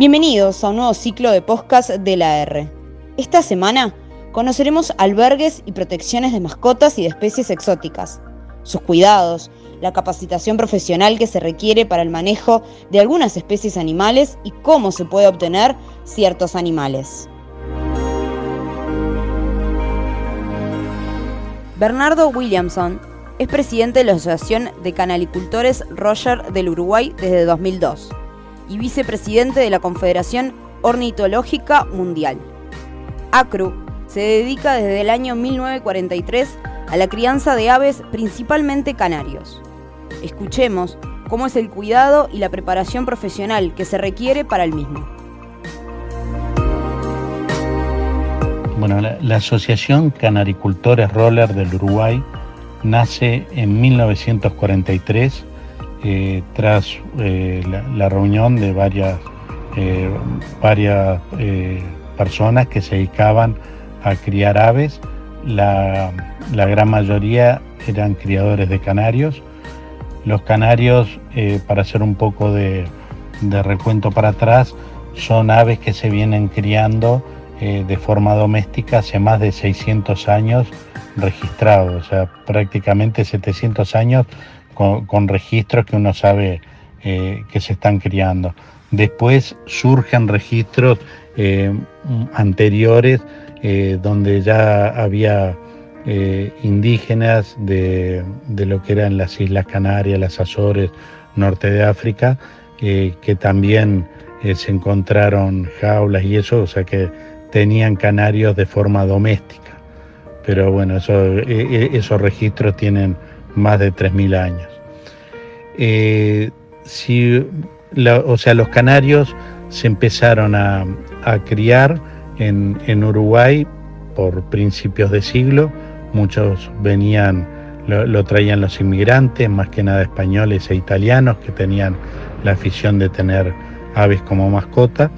Bienvenidos a un nuevo ciclo de podcast de la R. Esta semana conoceremos albergues y protecciones de mascotas y de especies exóticas, sus cuidados, la capacitación profesional que se requiere para el manejo de algunas especies animales y cómo se puede obtener ciertos animales. Bernardo Williamson es presidente de la Asociación de Canalicultores Roger del Uruguay desde 2002 y vicepresidente de la Confederación Ornitológica Mundial. ACRU se dedica desde el año 1943 a la crianza de aves principalmente canarios. Escuchemos cómo es el cuidado y la preparación profesional que se requiere para el mismo. Bueno, la, Asociación Canaricultores Roller del Uruguay nace en 1943 eh, tras eh, la, reunión de varias, eh, varias personas que se dedicaban a criar aves. La, gran mayoría eran criadores de canarios. Los canarios, para hacer un poco de, de, recuento para atrás, son aves que se vienen criando de forma doméstica hace más de 600 años registrados, o sea, prácticamente 700 años con, registros que uno sabe eh, que se están criando. Después surgen registros eh, anteriores eh, donde ya había indígenas de, lo que eran las Islas Canarias, las Azores, norte de África, que también se encontraron jaulas y eso, o sea que tenían canarios de forma doméstica. Pero bueno, esos registros tienen más de 3.000 años. Eh, si, o sea, los canarios se empezaron a, criar en, Uruguay por principios de siglo, muchos venían, lo, traían los inmigrantes, más que nada españoles e italianos que tenían la afición de tener aves como mascota.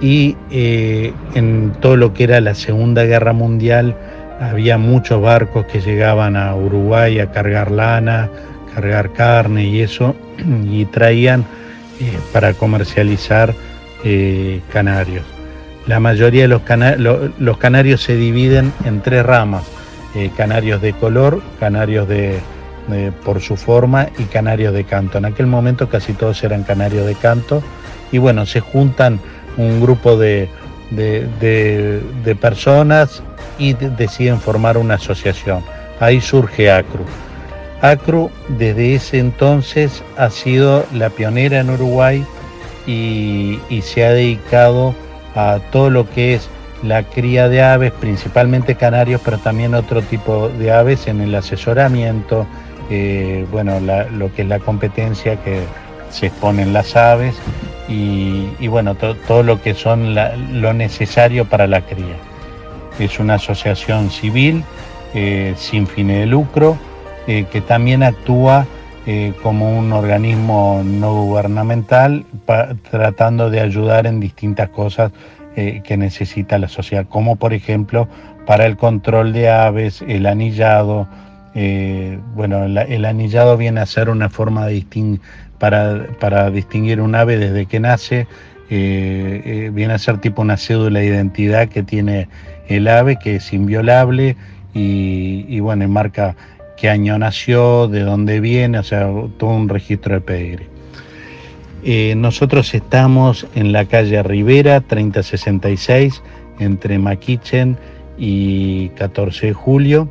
Y eh, en todo lo que era la Segunda Guerra Mundial, había muchos barcos que llegaban a Uruguay a cargar lana, cargar carne y eso, y traían eh, para comercializar eh, canarios. La mayoría de los, canarios se dividen en tres ramas, eh, canarios de color, canarios de, por su forma y canarios de canto. En aquel momento casi todos eran canarios de canto y bueno, se juntan un grupo de personas y deciden formar una asociación. Ahí surge ACRU. ACRU desde ese entonces ha sido la pionera en Uruguay y, se ha dedicado a todo lo que es la cría de aves, principalmente canarios, pero también otro tipo de aves en el asesoramiento, eh, bueno, lo que es la competencia que se exponen las aves y, bueno, todo lo que son lo necesario para la cría es una asociación civil eh, sin fines de lucro eh, que también actúa eh, como un organismo no gubernamental tratando de ayudar en distintas cosas que necesita la sociedad, como por ejemplo para el control de aves, el anillado. bueno, el anillado viene a ser una forma para distinguir un ave desde que nace, viene a ser tipo una cédula de identidad que tiene el ave que es inviolable y, bueno, marca qué año nació, de dónde viene, o sea, todo un registro de pedigrí. Eh, nosotros estamos en la calle Rivera 3066 entre Maquichen y 14 de julio.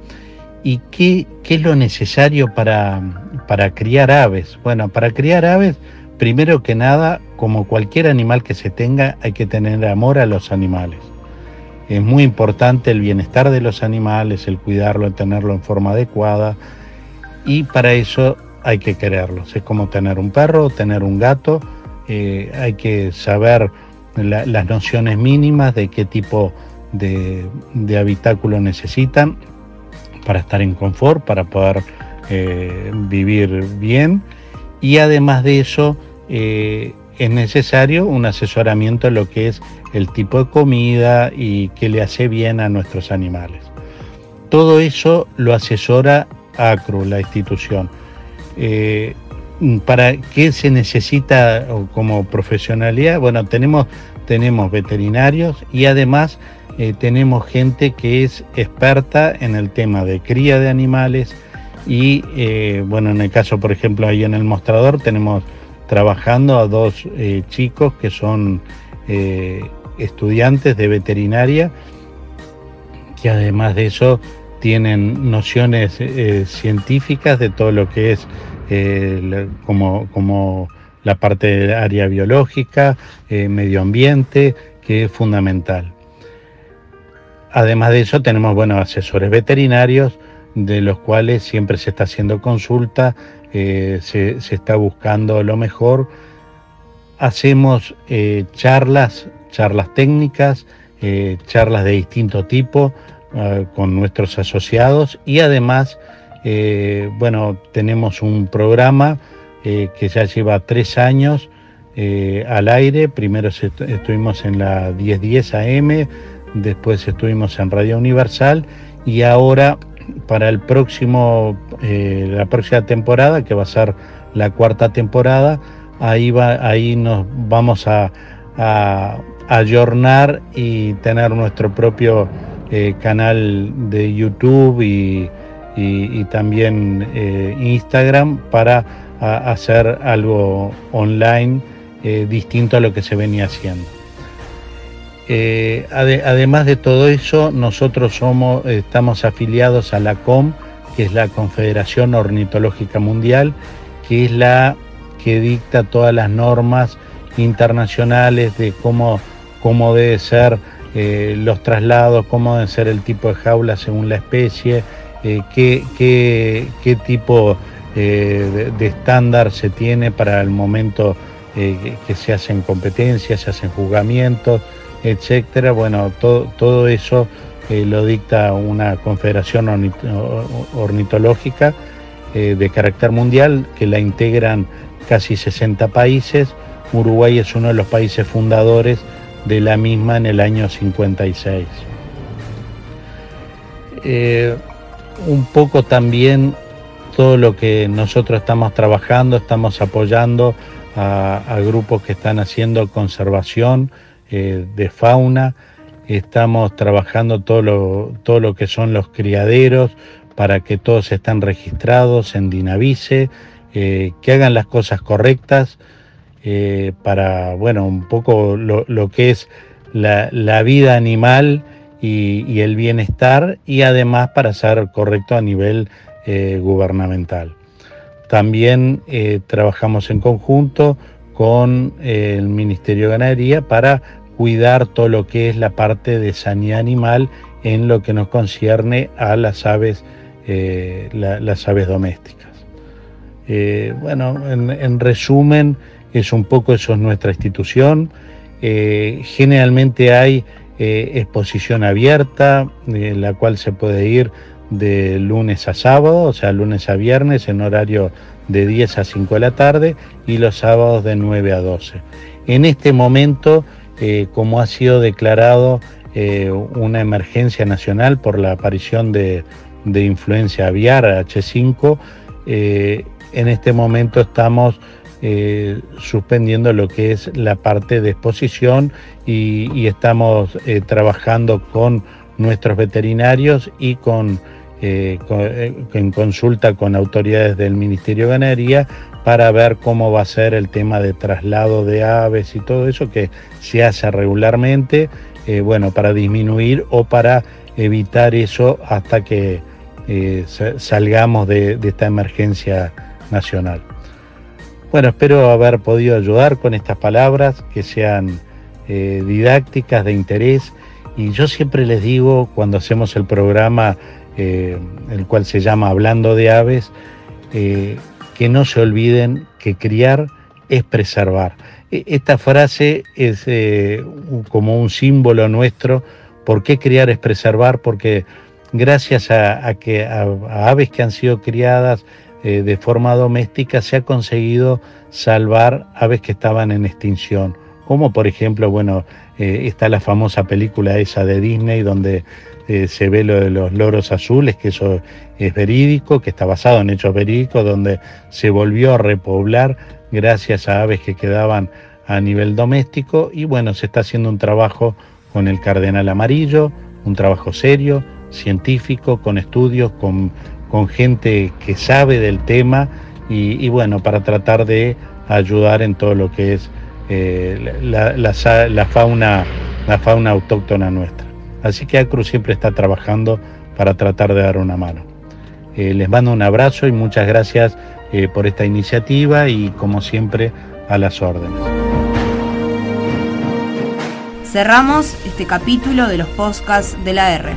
¿Y qué, qué es lo necesario para, para criar aves? Bueno, para criar aves, primero que nada, como cualquier animal que se tenga, hay que tener amor a los animales. Es muy importante el bienestar de los animales, el cuidarlo, el tenerlo en forma adecuada y para eso hay que quererlos. Es como tener un perro, tener un gato, eh, hay que saber las nociones mínimas de qué tipo de, habitáculo necesitan para estar en confort, para poder eh, vivir bien y además de eso eh, es necesario un asesoramiento en lo que es el tipo de comida y qué le hace bien a nuestros animales. Todo eso lo asesora ACRU, la institución. Eh, ¿Para qué se necesita como profesionalidad? Bueno, tenemos, tenemos veterinarios y además eh, tenemos gente que es experta en el tema de cría de animales y, bueno, en el caso, por ejemplo, ahí en el mostrador tenemos trabajando a dos eh, chicos que son estudiantes de veterinaria, que además de eso tienen nociones científicas de todo lo que es como, como la parte de área biológica, medio ambiente, que es fundamental. Además de eso, tenemos buenos asesores veterinarios, de los cuales siempre se está haciendo consulta, eh, se, está buscando lo mejor. Hacemos eh, charlas, charlas técnicas, eh, charlas de distinto tipo con nuestros asociados y además, bueno, tenemos un programa que ya lleva tres años al aire. Primero estuvimos en la 1010 AM después estuvimos en Radio Universal y ahora para el próximo, eh, la próxima temporada, que va a ser la cuarta temporada, ahí, va, ahí nos vamos a, a, ayornar y tener nuestro propio eh, canal de YouTube y, también eh, Instagram para hacer algo online distinto a lo que se venía haciendo. Eh, además de todo eso, nosotros somos, estamos afiliados a la COM, que es la Confederación Ornitológica Mundial, que es la que dicta todas las normas internacionales de cómo, cómo debe ser eh, los traslados, cómo debe ser el tipo de jaula según la especie, eh, qué, qué, tipo de, de, estándar se tiene para el momento que se hacen competencias, se hacen juzgamientos etcétera. Bueno, todo, todo eso eh, lo dicta una confederación ornitológica eh, de carácter mundial que la integran casi 60 países. Uruguay es uno de los países fundadores de la misma en el año 56. Eh, un poco también todo lo que nosotros estamos trabajando, estamos apoyando a grupos que están haciendo conservación, eh, de fauna, estamos trabajando todo lo, todo lo que son los criaderos para que todos estén registrados en Dinavice, eh, que hagan las cosas correctas eh, para, bueno, un poco lo, que es la, vida animal y, el bienestar y además para ser correcto a nivel gubernamental. También trabajamos en conjunto con el Ministerio de Ganadería para cuidar todo lo que es la parte de sanidad animal en lo que nos concierne a las aves, eh, las aves domésticas. Eh, bueno, en, resumen, es un poco eso es nuestra institución. Eh, generalmente hay exposición abierta, en la cual se puede ir de lunes a sábado, o sea, lunes a viernes en horario de 10 a 5 de la tarde y los sábados de 9 a 12. En este momento eh, como ha sido declarado eh, una emergencia nacional por la aparición de, influencia aviar H5, eh, en este momento estamos suspendiendo lo que es la parte de exposición y, estamos trabajando con nuestros veterinarios y con, en consulta con autoridades del Ministerio de Ganadería para ver cómo va a ser el tema de traslado de aves y todo eso que se hace regularmente, eh, bueno, para disminuir o para evitar eso hasta que eh, salgamos de, esta emergencia nacional. Bueno, espero haber podido ayudar con estas palabras que sean eh, didácticas, de interés. Y yo siempre les digo, cuando hacemos el programa, el cual se llama Hablando de Aves, que no se olviden que criar es preservar. E, esta frase es eh, como un símbolo nuestro. ¿Por qué criar es preservar? Porque gracias a, que a, aves que han sido criadas eh, de forma doméstica se ha conseguido salvar aves que estaban en extinción. Como por ejemplo, bueno, eh, está la famosa película esa de Disney donde eh, se ve lo de los loros azules, que eso es verídico, que está basado en hechos verídicos, donde se volvió a repoblar gracias a aves que quedaban a nivel doméstico y bueno, se está haciendo un trabajo con el cardenal amarillo, un trabajo serio, científico, con estudios, con, con gente que sabe del tema y, bueno, para tratar de ayudar en todo lo que es eh, la, fauna, la fauna autóctona nuestra. Así que ACRU siempre está trabajando para tratar de dar una mano. Eh, les mando un abrazo y muchas gracias eh, por esta iniciativa y como siempre a las órdenes. Cerramos este capítulo de los podcasts de la R.